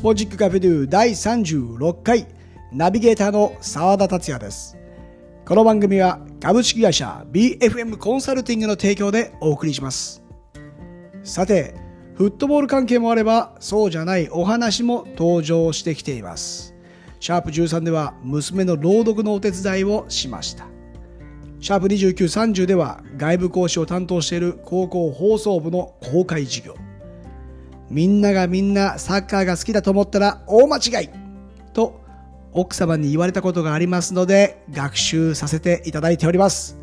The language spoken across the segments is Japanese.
スポジックカフェドゥ第36回ナビゲーターの澤田達也です。この番組は株式会社 BFM コンサルティングの提供でお送りします。さてフットボール関係もあればそうじゃないお話も登場してきています。シャープ13では娘の朗読のお手伝いをしました。シャープ2930では外部講師を担当している高校放送部の公開授業。みんながみんなサッカーが好きだと思ったら大間違いと奥様に言われたことがありますので学習させていただいております。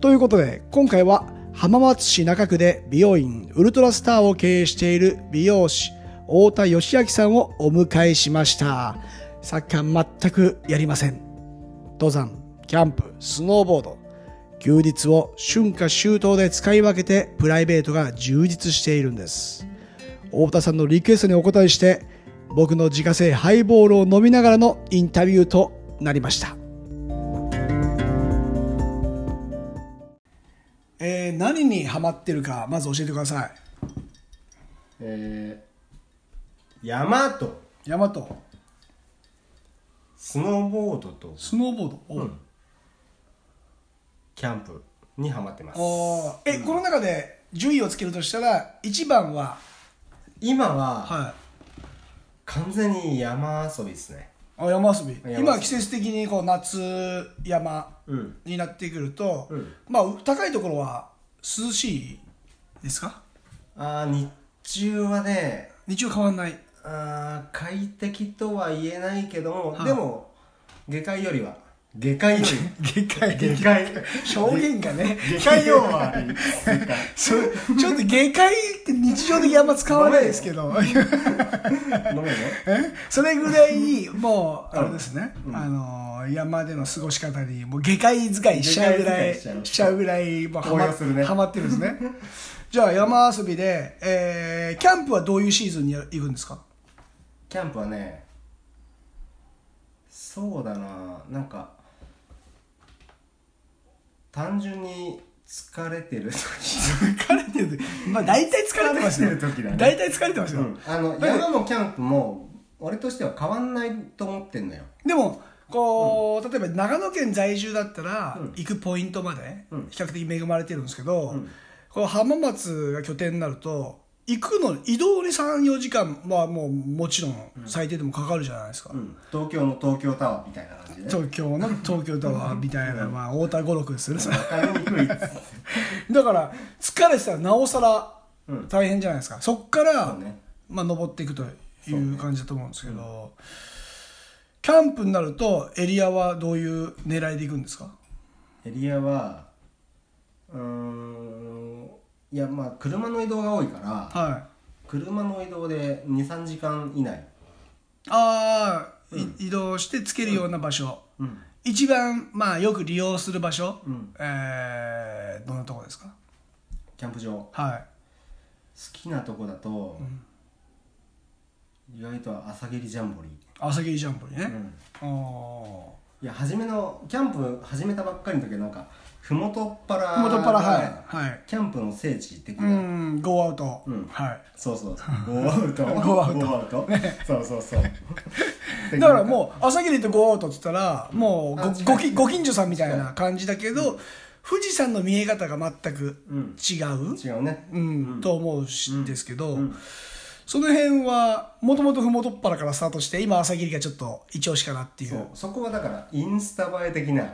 ということで今回は浜松市中区で美容院ウルトラスターを経営している美容師太田義明さんをお迎えしました。サッカー全くやりません。登山キャンプスノーボード休日を春夏秋冬で使い分けてプライベートが充実しているんです。太田さんのリクエストにお答えして僕の自家製ハイボールを飲みながらのインタビューとなりました。えー、何にハマってるかまず教えてください。えー、山と山とスノーボードと。スノーボード、おう。ん。キャンプにハマってます。あー。え、この中で順位をつけるとしたら1番は今ははい。完全に山遊びですね。あ山遊び。山遊び。今季節的にこう夏山うん。になってくると、うん。まあ高いところは涼しいですか？あー日中はね日中変わんない。あー快適とは言えないけども、はい。でも下界よりは下界。より下界。下界。表現がね下界用は。ちょっと下界って日常的にあんま使わないですけど飲めねえそれぐらいもうあれですね、うんあの山での過ごし方にもう下界使いしちゃうぐらいしちゃうぐらいもうハマ高揚するねハマってるんですねじゃあ山遊びで、えーキャンプは。どういうシーズンに行くんですかキャンプは。ねそうだななんか単純に疲れてる時。疲れてる。まあ大体疲れてますよ。疲れてる時だね。大体疲れてますよ、うん。あの山もキャンプも俺としては変わんないと思ってんのよ。でもこう、例えば長野県在住だったら、うん。行くポイントまでうん。比較的恵まれてるんですけど、うん。この浜松が拠点になると行くの移動に34時間はもうもちろん最低でもかかるじゃないですか、うん。東京の東京タワーみたいな感じで東京の 東京タワーみたいな、まあ、太田五六ですよねだから疲れてたらなおさらうん。大変じゃないですか。そっから、ね。まあ、登っていくという感じだと思うんですけど、キャンプになるとエリアはどういう狙いでいくんですか？エリアはうーんいやまあ車の移動が多いからはい。車の移動で23時間以内。ああ、い移動してつけるような場所、うん。一番まあよく利用する場所、うん。えーどんなとこですか？キャンプ場。好はい。きなとこだと、意外と朝霧ジャンボリ朝霧ジャンボにー、ね、うん。あいや初めのキャンプ始めたばっかりの時はなんか麓っ腹あ元っ腹はがいはい。キャンプの聖地的うな、んゴーアウト、うん。はい。そうそうそう。ゴーアウト。ゴーアウト。ゴーアウト。そうそうそう。だからもう朝霧とゴーアウトって言ったらもうごごきご近所さんみたいな感じだけど、富士山の見え方が全くうん。違う、違うね。うんと思うし、ですけど、ん。その辺はもともと麓っ腹からスタートして今朝霧がちょっと一押しかなっていう。そう。そこはだからインスタ映え的な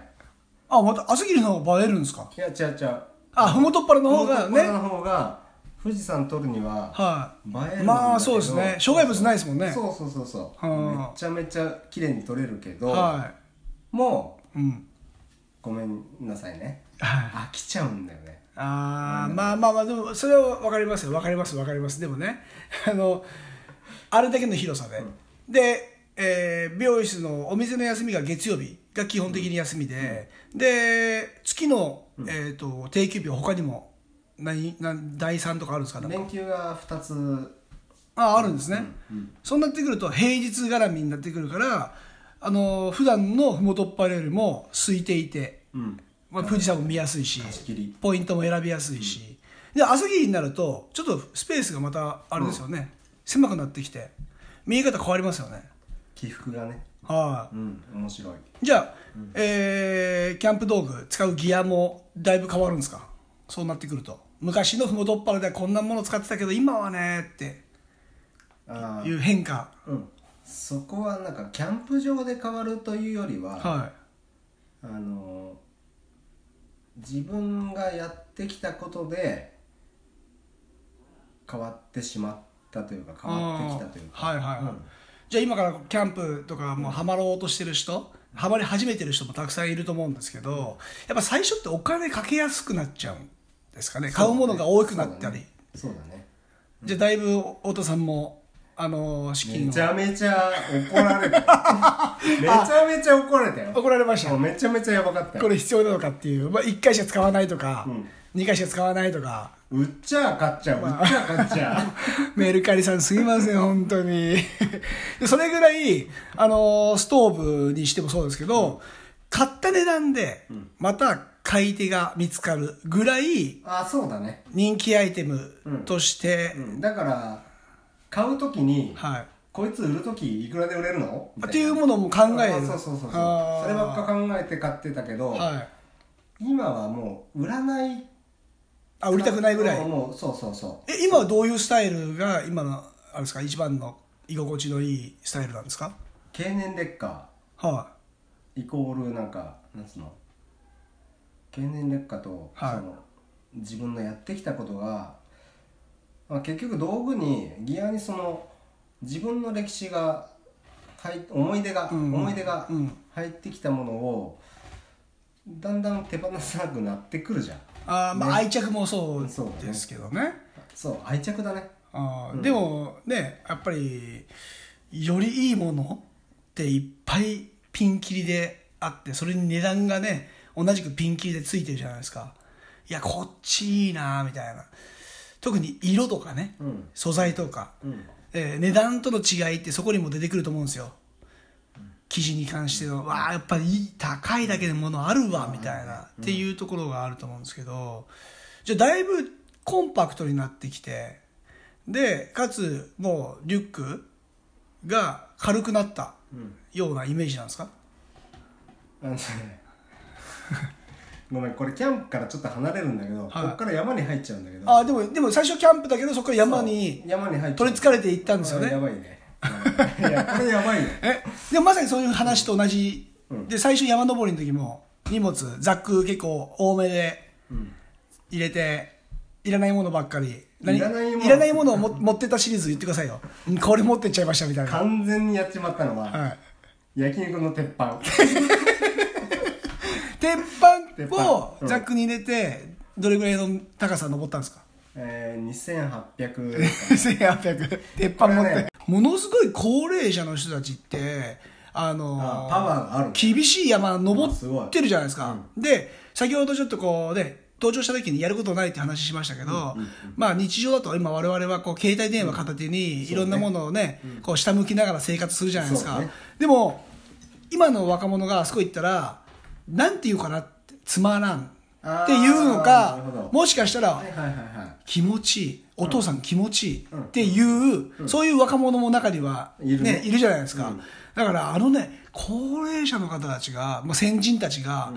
あまた朝霧の方が映えるんですか？いや違う違う。あ麓っ腹の方がね。の方が富士山撮るにははい。映えるんだけど。まあそうですね。障害物ないですもんね。そうそうそうそう。はあ。めちゃめちゃ綺麗に撮れるけど、はもういうん。ごめんなさいね。はい。飽きちゃうんだよね。あーまあまあまあでもそれは分かりますよ分かります。分かりますでもね あのあれだけの広さで、で、えー美容室のお店の休みが月曜日が基本的に休みで、で月の、えー、と定休日は他にも何何第3とかあるんですかなんか連休が2つ。ああるんですね、うんそうなってくると平日絡みになってくるからあの普段の麓っ腹よりも空いていて、うん。まあ、富士山も見やすいしポイントも選びやすいし、で朝霧になるとちょっとスペースがまたあれですよね、狭くなってきて見え方変わりますよね起伏がね。はい、うん面白い。じゃあ、えーキャンプ道具使うギアもだいぶ変わるんですか？そうなってくると。昔のふもとっぱらではこんなもの使ってたけど今はねって。いう変化。うん。そこはなんかキャンプ場で変わるというよりは、はあの自分がやってきたことで変わってしまったというかい変わってきたというか。はいはいはい、うんじゃあ今からキャンプとかもうハマろうとしてる人、ハマり始めてる人もたくさんいると思うんですけどやっぱ最初ってお金かけやすくなっちゃうんですかね。買うものが多くなったり、そうだね。じゃあだいぶ太田さんもあの資金をめちゃめちゃ怒られた。めちゃめちゃ怒られたよ。怒られました。めちゃめちゃやばかったよ。これ必要なのかっていう、まあ、1回しか使わないとか、うん。2回しか使わないとか。売っちゃ買っちゃう。売っちゃ買っちゃう。メルカリさんすみません本当に。でそれぐらいあのストーブにしてもそうですけど、買った値段でまた買い手が見つかるぐらいあそうだね、人気アイテムとして、うん、だから買う時にはいこいつ売る時いくらで売れるの？っていうなものも考える。あそうそうそうそう。そればっか考えて買ってたけど、はい今はもう売らない。あ売りたくないぐらい？もうそうそう。そえ今はどういうスタイルが今のあれですか？一番の居心地のいいスタイルなんですか？う経年劣化。はイコールなんかなんつうの？経年劣化と、はい。その自分のやってきたことが、まあ、結局道具にギアにその自分の歴史が思い出が、うん思い出がうん。入ってきたものをだんだん手放さなくなってくるじゃん。あーまあ愛着もそうですけどね。そう愛着だね。あーでもねやっぱりよりいいものっていっぱいピンキリであってそれに値段がね同じくピンキリでついてるじゃないですか。いやこっちいいなみたいな特に色とかねうん。素材とか、うん。えー値段との違いってそこにも出てくると思うんですよ。生地に関してのわあやっぱり高いだけでものあるわみたいなっていうところがあると思うんですけどじゃあだいぶコンパクトになってきてでかつもうリュックが軽くなったうん。ようなイメージなんですか？あのねごめんこれキャンプからちょっと離れるんだけど、はい。こっから山に入っちゃうんだけど。あでもでも最初キャンプだけどそこから山にそう山に入っちゃう。取りつかれていったんですよね。あやばいね。いやこれやばいよ。えでもまさにそういう話と同じ、うん。で最初山登りの時も荷物ザック結構多めでうん。入れていらないものばっかり。何？いらないもの。いらないものをも 持ってったシリーズ言ってくださいよ。うんこれ持ってっちゃいましたみたいな、完全にやっちまったのは、はい、焼肉の鉄板 鉄鉄板を板。うん。ザックに入れてどれぐらいの高さ登ったんですか？えー、2800 1800 鉄板持って、ね。ものすごい高齢者の人たちってあのあパワーがある厳しい山登ってるじゃないですか、で先ほどちょっとこうね登場した時にやることないって話しましたけど、まあ日常だと今我々はこう携帯電話片手にいろんなものをね、こう下向きながら生活するじゃないですか、でも今の若者があそこ行ったらなんて言うかなってつまらんっていうのかもしかしたら気持ちいいお父さん気持ちいいっていう、そういう若者も中には、ね。いるじゃないですか、うん。だからあのね高齢者の方たちが、まあ、先人たちが、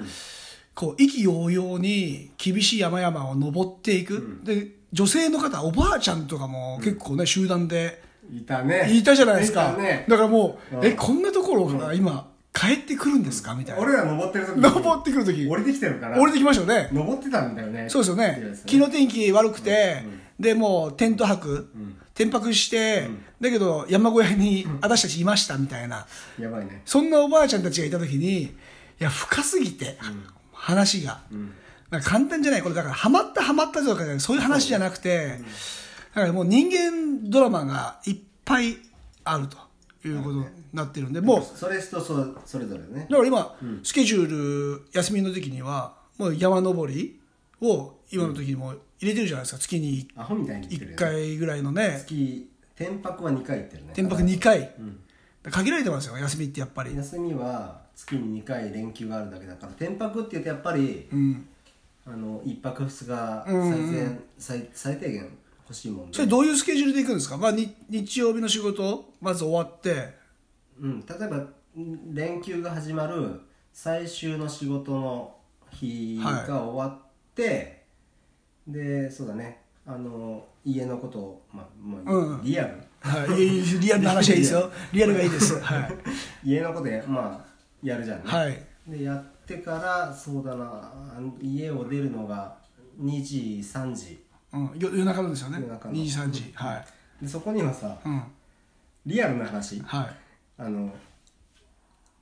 こう意気揚々に厳しい山々を登っていく、で女性の方おばあちゃんとかも結構ね、集団でいたね。いたじゃないですか、だからもう、うん。えこんなところから今帰ってくるんですか？みたいな。俺ら登ってる時に登ってくる時。降りてきてるから。降りてきましたよね。登ってたんだよね。そうですよね。昨日天気悪くて、でもうテント泊、天泊して、だけど山小屋に私たちいましたみたいな、やばいね。そんなおばあちゃんたちがいた時にいや深すぎて、話が、簡単じゃない？これだからハマったハマったとかそういう話じゃなくて、だからもう人間ドラマがいっぱいあるということ。になってるんで、もう。それとそそれぞれね。だから今、スケジュール休みの時にはもう山登りを今の時にも入れてるじゃないですか。月にアホみたいに来てる1よ回ぐらいのね。月天泊は2回行ってるね。天泊2回、限られてますよ休みってやっぱり、休みは月に2回連休があるだけだから天泊って言うとやっぱりうん、あの1泊2日最うん。善、最最低限欲しいもんで。それどういうスケジュールで行くんですか、まあ、に日曜日の仕事まず終わってうん、例えばん連休が始まる最終の仕事の日が終わって、でそうだね。あの家のことを、まあまあうんリアル。はい、リアルな話はいいですよ。リアル。がいいです。はい、家のことや,、まあ、やるじゃんね、はい、でやってからそうだな家を出るのが2時3時。うん、よ夜中のですよね。夜中の。2時3時。はい、でそこにはさうん。リアルな話。はい、あの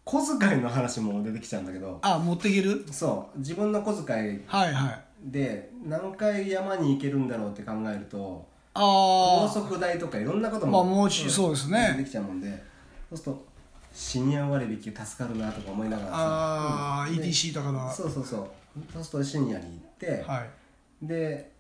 小遣いの話も出てきちゃうんだけど。あ持っていける？そう。自分の小遣いはいはい。で何回山に行けるんだろうって考えるとあ高あ速代とかいろんなことも、まあもうちそうですね。出てきちゃうもんで。そうするとシニア割引助かるなとか思いながらさ。ああ、うん。で ETC とかの。そうそうそう。そうするとシニアに行って、はい。で中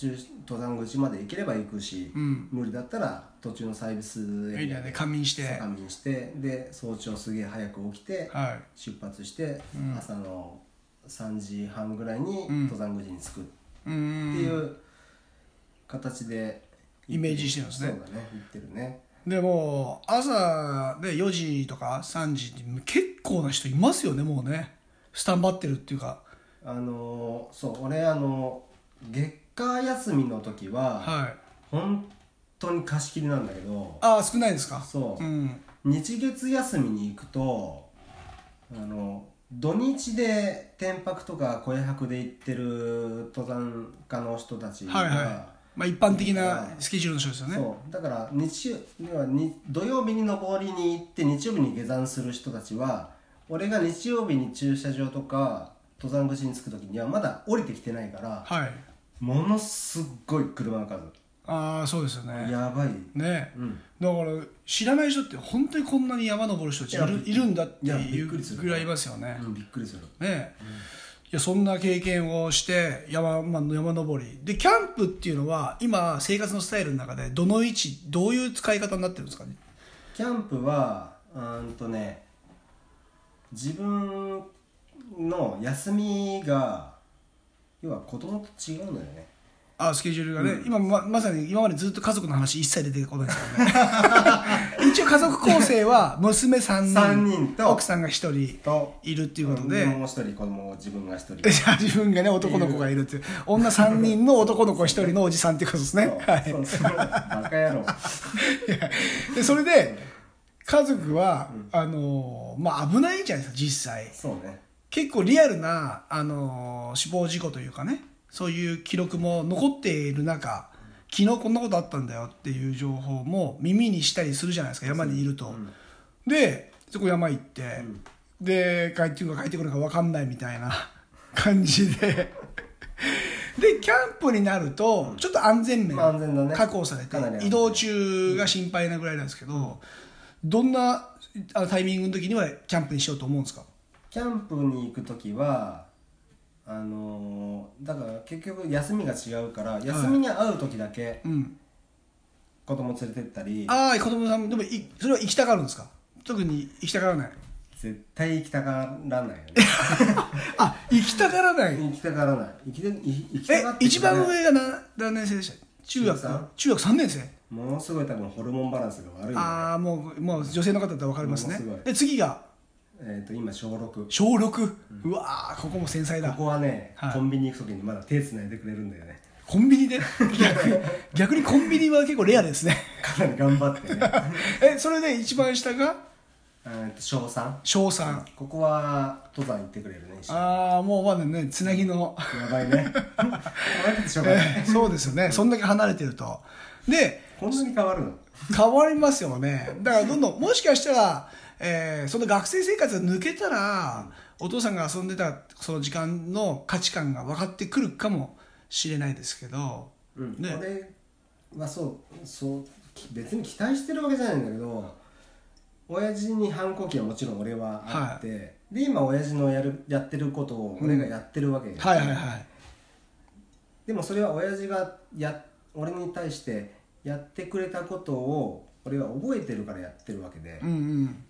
登山口まで行ければ行くし、うん。無理だったら途中のサービスエリアで仮眠して。仮眠してで早朝すげえ早く起きて、はい。出発して、うん。朝の3時半ぐらいにうん。登山口に着くっうてんいう形でイメージしてるんですね。そうだね行ってるね。でも朝で4時とか3時って結構な人いますよねもうね。スタンバってるっていうか。あのーそう俺あの月火休みの時は、はい。本当に貸し切りなんだけどああ少ないですか？そう。うん。日月休みに行くとあの土日で天泊とか小屋泊で行ってる登山家の人たちが、はいはい。まあ一般的なスケジュールの人ですよね。そう。だから日曜に土曜日に登りに行って日曜日に下山する人たちは俺が日曜日に駐車場とか登山口に着く時にはまだ降りてきてないからはいものすっごい車の数。ああそうですよね。やばい、ね。うん、だから知らない人って本当にこんなに山登る人いるいるんだっていうびっくりする。ぐらいいますよね。うん、びっくりする。ね。いやそんな経験をして山,、まあ、山登り。でキャンプっていうのは今生活のスタイルの中でどの位置どういう使い方になってるんですかね？キャンプはうーんとね自分の休みが要は子供と違うんだよね。あスケジュールがね、今ままさに今までずっと家族の話一切出てこないですよね。一応家族構成は娘3人三人と奥さんが1人といるっていうことで、もう一人子供自分が一人。じ ゃあ自分がね男の子がいるっていう。女3人の男の子1人のおじさんっていうことですね。はい。そうそうバカ野郎。でそれで家族は、あのまあ危ないじゃないですか実際。そうね結構リアルな、あの死亡事故というかねそういう記録も残っている中昨日こんなことあったんだよっていう情報も耳にしたりするじゃないですか山にいると、でそこ山行って、で帰ってくるか帰ってくるか分かんないみたいな 感じで。でキャンプになるとちょっと安全面確保されて移動中が心配なぐらいなんですけど、どんなあのタイミングの時にはキャンプにしようと思うんですか？キャンプに行く時はあのーだから結局休みが違うから休みに会う時だけうん。子供連れてったり、ああ子供さんでもいそれは行きたがるんですか？特に行きたがらない。絶対行きたがらないよね。あ行きたがらない。行きたがらない。行き行きたえがって一番上が何何年生でした？中学？中三？中学3年生？ものすごい多分ホルモンバランスが悪いんだよああもうもう女性の方だったら分かりますね。もうすごい。で次が？えっ、と今小6小6、うわーここも繊細だ。ここはね、はい。コンビニ行く時にまだ手つないでくれるんだよね。コンビニで？逆逆にコンビニは結構レアですね。かなり頑張ってね。えそれで一番下が？えーと小3小3ここは登山行ってくれるね一緒に。ああもうまだねつなぎの。やばいね。これでしょうがないえそうですよね。そんだけ離れてると。でこんなに変わるの？変わりますよね。だからどんどんもしかしたら、えーその学生生活が抜けたら、お父さんが遊んでたその時間の価値観が分かってくるかもしれないですけど、うん。ね。俺はそうそうき別に期待してるわけじゃないんだけど親父に反抗期はもちろん俺はあって、で今親父のやるやってることを俺がやってるわけ、はいはいはい。でもそれは親父がや俺に対してやってくれたことを俺は覚えてるからやってるわけで。うんうん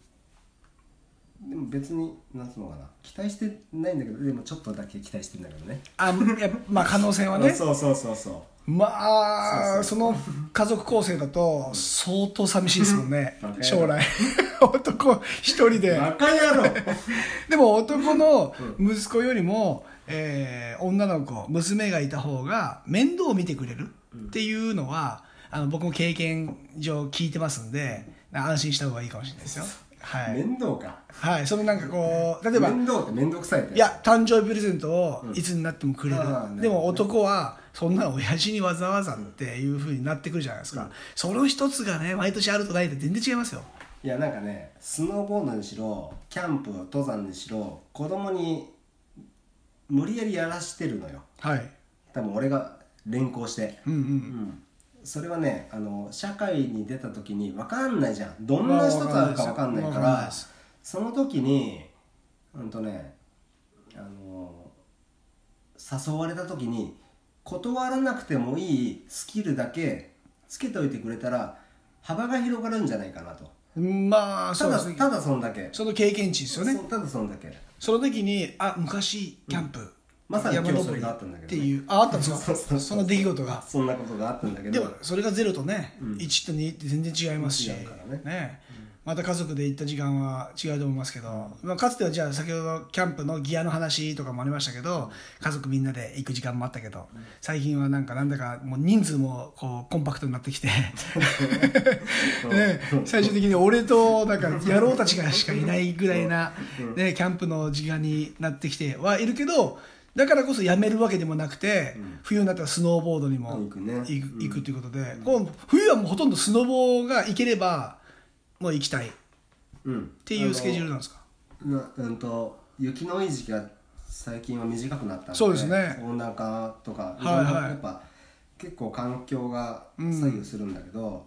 でも別になんつうのかな。期待してないんだけどでもちょっとだけ期待してんだけどね。あいやまあ 可能性はね。そうそうそうそう。まあその家族構成だと相当寂しいですもんね。将来。男一人で。バカ野郎。でも男の息子よりも、えー女の子娘がいた方が面倒を見てくれるっていうのは、あの僕も経験上聞いてますんで安心した方がいいかもしれないですよはい、面倒か。はい、そのなんかこう例えば面倒って面倒くさいって。いや誕生日プレゼントをいつになってもくれる、あーなるほど。ねでも男はそんなの親父にわざわざっていうふうになってくるじゃないですか、その一つがね毎年あるとないと全然違いますよ。いやなんかねスノーボードにしろキャンプ登山にしろ子供に無理やりやらしてるのよ。はい。多分俺が連行して。うんうん。うんそれはねあの社会に出た時に分かんないじゃん。どんな人と会うか分かんないからその時にうんとねあの誘われた時に断らなくてもいいスキルだけつけておいてくれたら幅が広がるんじゃないかなと。まあたそうですね。だただそんだけ。その経験値ですよね。ただそんだけ。その時にあ昔キャンプ、まさに今日それがあったんだけどね。っていうああったんですかそうそうそう。その出来事が。そんなことがあったんだけど。でもそれがゼロとね、1と2って全然違いますし違うからね。また家族で行った時間は違うと思いますけど、まあ、かつてはじゃあ先ほどキャンプのギアの話とかもありましたけど家族みんなで行く時間もあったけど最近はなんかなんだかもう人数もこうコンパクトになってきて ね、最終的に俺となんか野郎たちがしかいないぐらいな、ね、キャンプの時間になってきてはいるけどだからこそやめるわけでもなくて、冬になったらスノーボードにも行くね。行くということで、こう冬はもうほとんどスノボが行ければもう行きたい。っうん。ていうスケジュールなんですか？なうんと雪の多い時期が最近は短くなったのでそうですね。温暖化とか、はいやっぱ結構環境が左右するんだけど、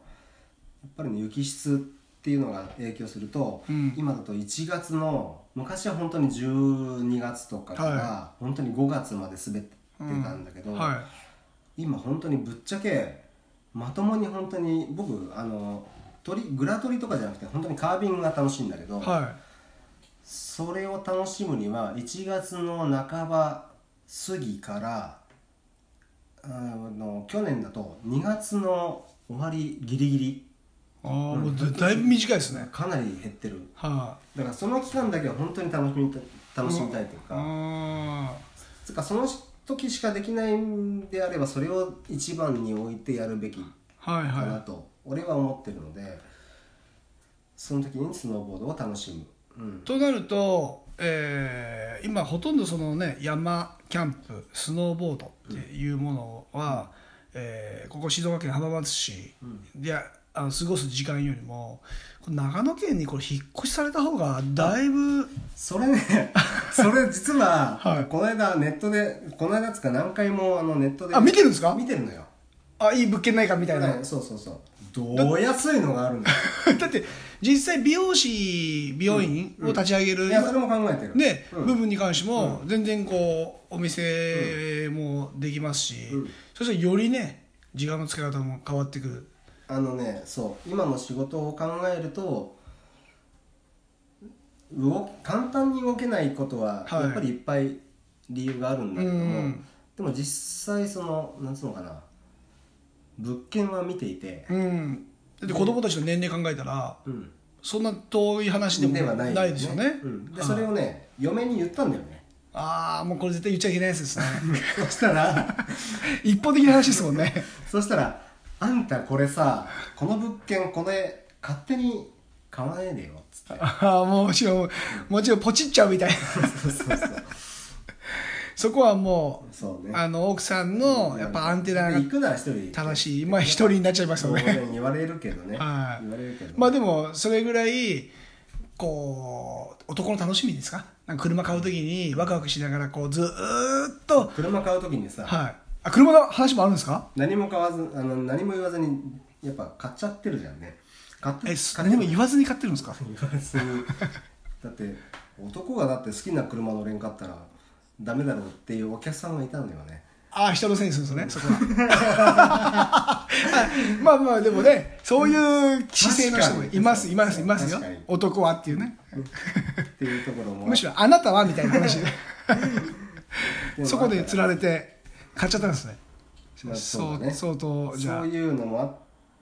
やっぱりね雪質っていうのが影響すると、うん。今だと1月の昔は本当に12月とかから、は本当に5月まで滑ってたんだけど、は今本当にぶっちゃけまともに本当に僕あの鳥グラトリとかじゃなくて本当にカービングが楽しいんだけど、い。はそれを楽しむには1月の半ば過ぎからあの去年だと2月の終わりギリギリいああもうだだいぶ短いですね。かなり減ってる。はだからその期間だけは本当に楽しみた楽しみたいといういか、あつうかその時しかできないんであればそれを一番に置いてやるべきあはいかなはと俺は思ってるのでその時にスノーボードを楽しむ、うん。い、となると、えー今ほとんどそのね山キャンプスノーボードっていうものは、えーここ静岡県浜松市で、あの過ごす時間よりも長野県にこれ引っ越しされた方がだいぶそれね それ実は、はい。この間ネットでこの間つか何回もあのネットであ見てるんですか？見てるのよ、あいい物件ないかみたいな、ねそうそうそう。どう安いのがあるんだよ。だって実際美容師美容院を立ち上げる、いやそれも考えてる。ね、うん。部分に関しても全然こうお店もできますし、うん。そしてよりね時間の使い方も変わってくるあのねそう今の仕事を考えると動簡単に動けないことははい。やっぱりいっぱい理由があるんだけども、うん。でも実際そのなんつうのかな物件は見ていて、うん。だって子供たちの年齢考えたらうん、そんな遠い話でもではない,、ないですよね、うん、でそれをね嫁に言ったんだよね。ああもうこれ絶対言っちゃいけないやつですね。そしたら 一方的な話ですもんね。そしたら「あんたこれさこの物件これ勝手に買わないでよ」っつって。ああもちろんもちろんポチっちゃうみたいな。そうそうそう。そこはもうね。あの奥さんのやっぱアンテナが行くなら一人正しい。まあ一人になっちゃいますよね。言われるけどね、はい。言われるけど、まあでもそれぐらいこう男の楽しみですか？なんか車買う時にワクワクしながらこうずーっと。車買う時にさ、はいあ車の話もあるんですか？何も買わずあの何も言わずにやっぱ買っちゃってるじゃんね。買ってえ買って。何も言わずに買ってるんですか？言わずに。だって男がだって好きな車乗れんかったらダメだろうっていうお客さんがいたのよね。ああ人のせいにするんですねそこは。あ まあまあでもねそういう姿勢の人もいますいますいますよ。確かに。男はっていうね。っていうところも。むしろあなたはみたいな話。そこで釣られて買っちゃったんですね。まあそそうね相当じゃそういうのもあっ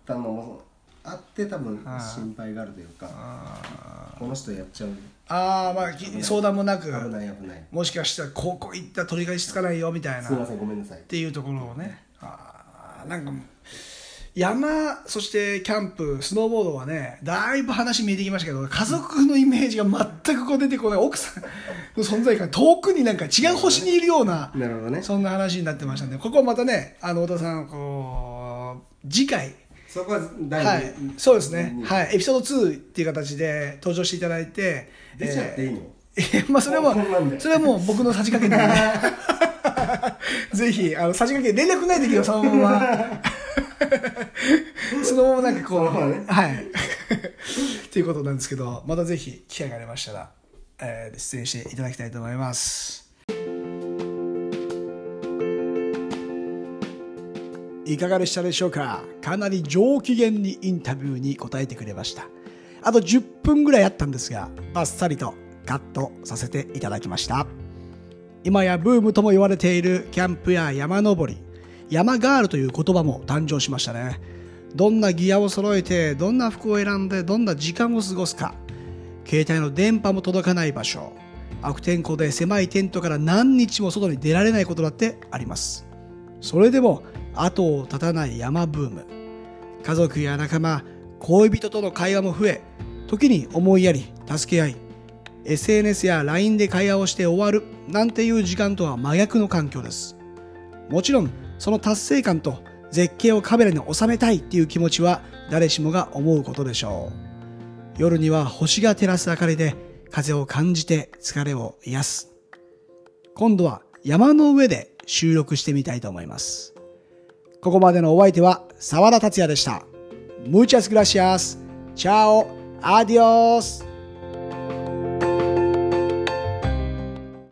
たのもあって多分心配があるというかあこの人やっちゃう。ああまあき相談もなく危ない危ない。もしかしたらここ行ったら取り返しつかないよみたいな。すいませんごめんなさい。っていうところをね。あーなんか山そしてキャンプスノーボードはねだいぶ話見えてきましたけど家族のイメージが全くこう出てこない奥さんの存在感遠くになんか違う星にいるようななるほどね。そんな話になってましたんでここまたねあの太田さんこう次回そこは第はい、そうですね、いはい、エピソード2っていう形で登場していただいて、出ちゃっていいの、えー まあそれはそれはもう僕のさじ加減なんで ぜひあのさじ加減連絡ない時はそのまま そのままなんかこう、ね。はい。っていうことなんですけどまたぜひ機会がありましたら、えー出演していただきたいと思います。いかがでしたでしょうか？かなり上機嫌にインタビューに答えてくれました。あと10分ぐらいあったんですがバッサリとカットさせていただきました。今やブームとも言われているキャンプや山登り山ガールという言葉も誕生しましたね。どんなギアを揃えてどんな服を選んでどんな時間を過ごすか。携帯の電波も届かない場所。悪天候で狭いテントから何日も外に出られないことだってあります。それでも後を絶たない山ブーム。家族や仲間恋人との会話も増え時に思いやり助け合い SNS や LINE で会話をして終わるなんていう時間とは真逆の環境です。もちろんその達成感と絶景をカメラに収めたいっていう気持ちは誰しもが思うことでしょう夜には星が照らす明かりで風を感じて疲れを癒す今度は山の上で収録してみたいと思いますここまでのお相手は沢田達也でした。Muchas gracias. Chao. Adios.